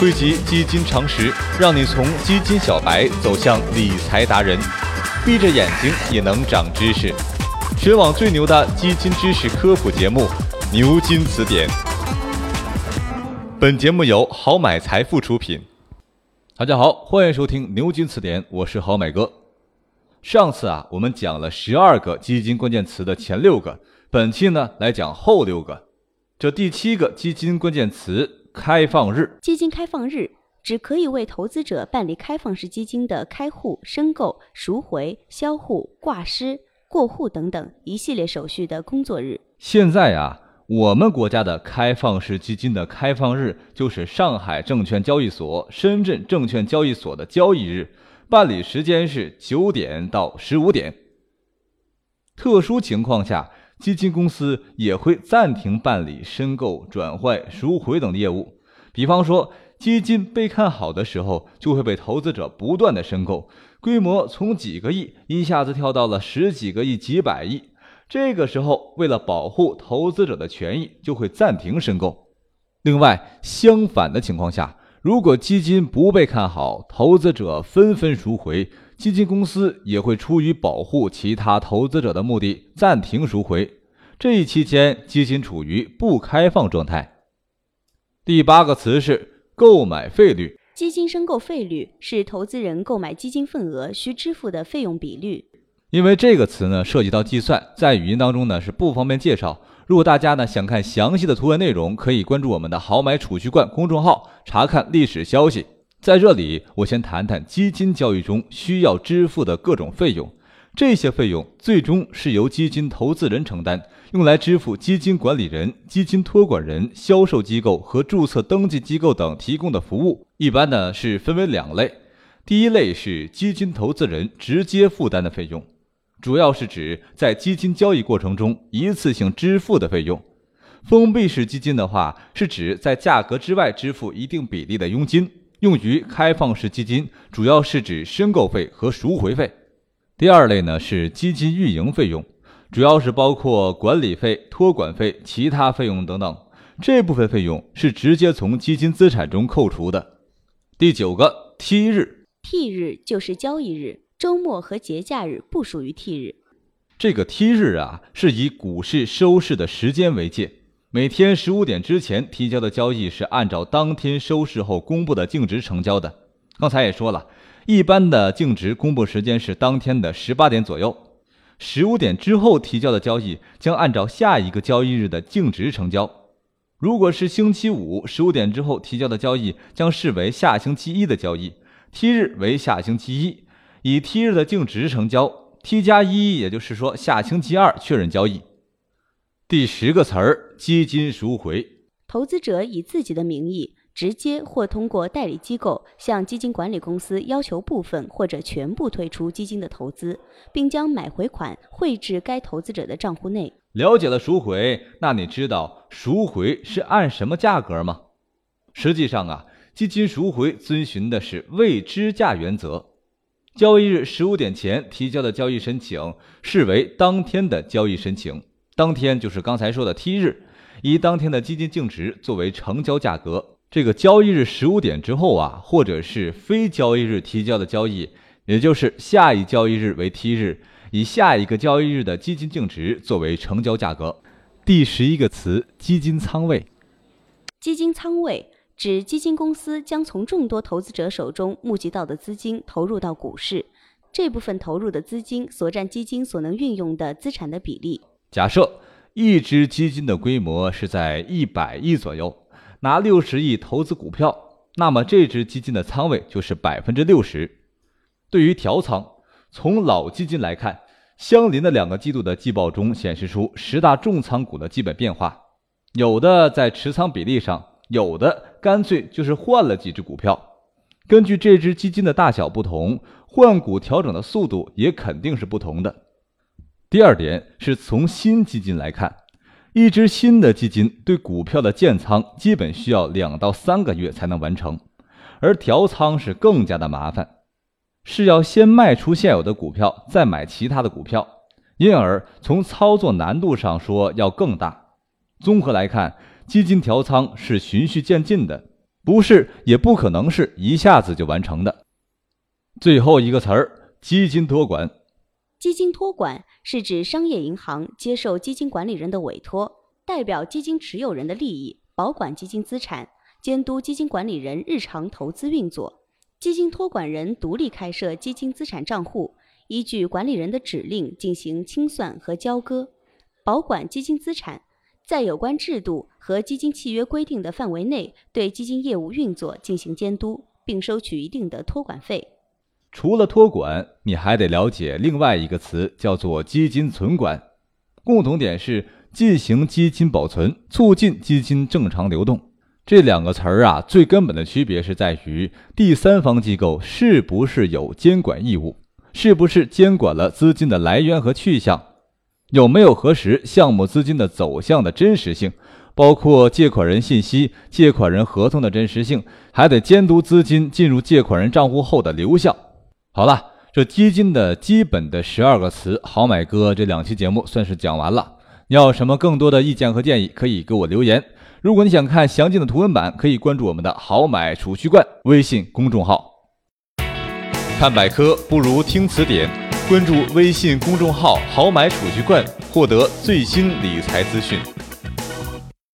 汇集基金常识，让你从基金小白走向理财达人，闭着眼睛也能长知识。全网最牛的基金知识科普节目《牛津词典》。本节目由好买财富出品。大家好，欢迎收听《牛津词典》，我是好买哥。上次啊，我们讲了十二个基金关键词的前六个，本期呢来讲后六个。这第七个基金关键词。开放日，基金开放日只可以为投资者办理开放式基金的开户、申购、赎回、销户、挂失、过户等等一系列手续的工作日。现在啊，我们国家的开放式基金的开放日就是上海证券交易所、深圳证券交易所的交易日，办理时间是九点到十五点。特殊情况下。基金公司也会暂停办理申购、转换、赎回等业务。比方说，基金被看好的时候，就会被投资者不断的申购，规模从几个亿一下子跳到了十几个亿、几百亿。这个时候，为了保护投资者的权益，就会暂停申购。另外，相反的情况下，如果基金不被看好，投资者纷纷赎回。基金公司也会出于保护其他投资者的目的暂停赎回，这一期间基金处于不开放状态。第八个词是购买费率，基金申购费率是投资人购买基金份额需支付的费用比率。因为这个词呢涉及到计算，在语音当中呢是不方便介绍。如果大家呢想看详细的图文内容，可以关注我们的好买储蓄罐公众号查看历史消息。在这里，我先谈谈基金交易中需要支付的各种费用。这些费用最终是由基金投资人承担，用来支付基金管理人、基金托管人、销售机构和注册登记机构等提供的服务。一般呢是分为两类。第一类是基金投资人直接负担的费用，主要是指在基金交易过程中一次性支付的费用。封闭式基金的话，是指在价格之外支付一定比例的佣金。用于开放式基金，主要是指申购费和赎回费。第二类呢是基金运营费用，主要是包括管理费、托管费、其他费用等等。这部分费用是直接从基金资产中扣除的。第九个 T 日，T 日就是交易日，周末和节假日不属于 T 日。这个 T 日啊，是以股市收市的时间为界。每天十五点之前提交的交易是按照当天收市后公布的净值成交的。刚才也说了，一般的净值公布时间是当天的十八点左右。十五点之后提交的交易将按照下一个交易日的净值成交。如果是星期五十五点之后提交的交易，将视为下星期一的交易，T 日为下星期一，以 T 日的净值成交。T 加一，也就是说下星期二确认交易。第十个词儿，基金赎回。投资者以自己的名义，直接或通过代理机构向基金管理公司要求部分或者全部退出基金的投资，并将买回款汇至该投资者的账户内。了解了赎回，那你知道赎回是按什么价格吗？实际上啊，基金赎回遵循的是未知价原则。交易日十五点前提交的交易申请，视为当天的交易申请。当天就是刚才说的 T 日，以当天的基金净值作为成交价格。这个交易日十五点之后啊，或者是非交易日提交的交易，也就是下一交易日为 T 日，以下一个交易日的基金净值作为成交价格。第十一个词，基金仓位。基金仓位指基金公司将从众多投资者手中募集到的资金投入到股市，这部分投入的资金所占基金所能运用的资产的比例。假设一只基金的规模是在一百亿左右，拿六十亿投资股票，那么这只基金的仓位就是百分之六十。对于调仓，从老基金来看，相邻的两个季度的季报中显示出十大重仓股的基本变化，有的在持仓比例上，有的干脆就是换了几只股票。根据这只基金的大小不同，换股调整的速度也肯定是不同的。第二点是从新基金来看，一支新的基金对股票的建仓基本需要两到三个月才能完成，而调仓是更加的麻烦，是要先卖出现有的股票，再买其他的股票，因而从操作难度上说要更大。综合来看，基金调仓是循序渐进的，不是也不可能是一下子就完成的。最后一个词儿，基金托管。基金托管是指商业银行接受基金管理人的委托，代表基金持有人的利益，保管基金资产，监督基金管理人日常投资运作。基金托管人独立开设基金资产账户，依据管理人的指令进行清算和交割，保管基金资产，在有关制度和基金契约规定的范围内，对基金业务运作进行监督，并收取一定的托管费。除了托管，你还得了解另外一个词，叫做基金存管。共同点是进行基金保存，促进基金正常流动。这两个词儿啊，最根本的区别是在于第三方机构是不是有监管义务，是不是监管了资金的来源和去向，有没有核实项目资金的走向的真实性，包括借款人信息、借款人合同的真实性，还得监督资金进入借款人账户后的流向。好了，这基金的基本的十二个词，好买哥这两期节目算是讲完了。你要什么更多的意见和建议，可以给我留言。如果你想看详尽的图文版，可以关注我们的好买储蓄罐微信公众号。看百科不如听词典，关注微信公众号好买储蓄罐，获得最新理财资讯。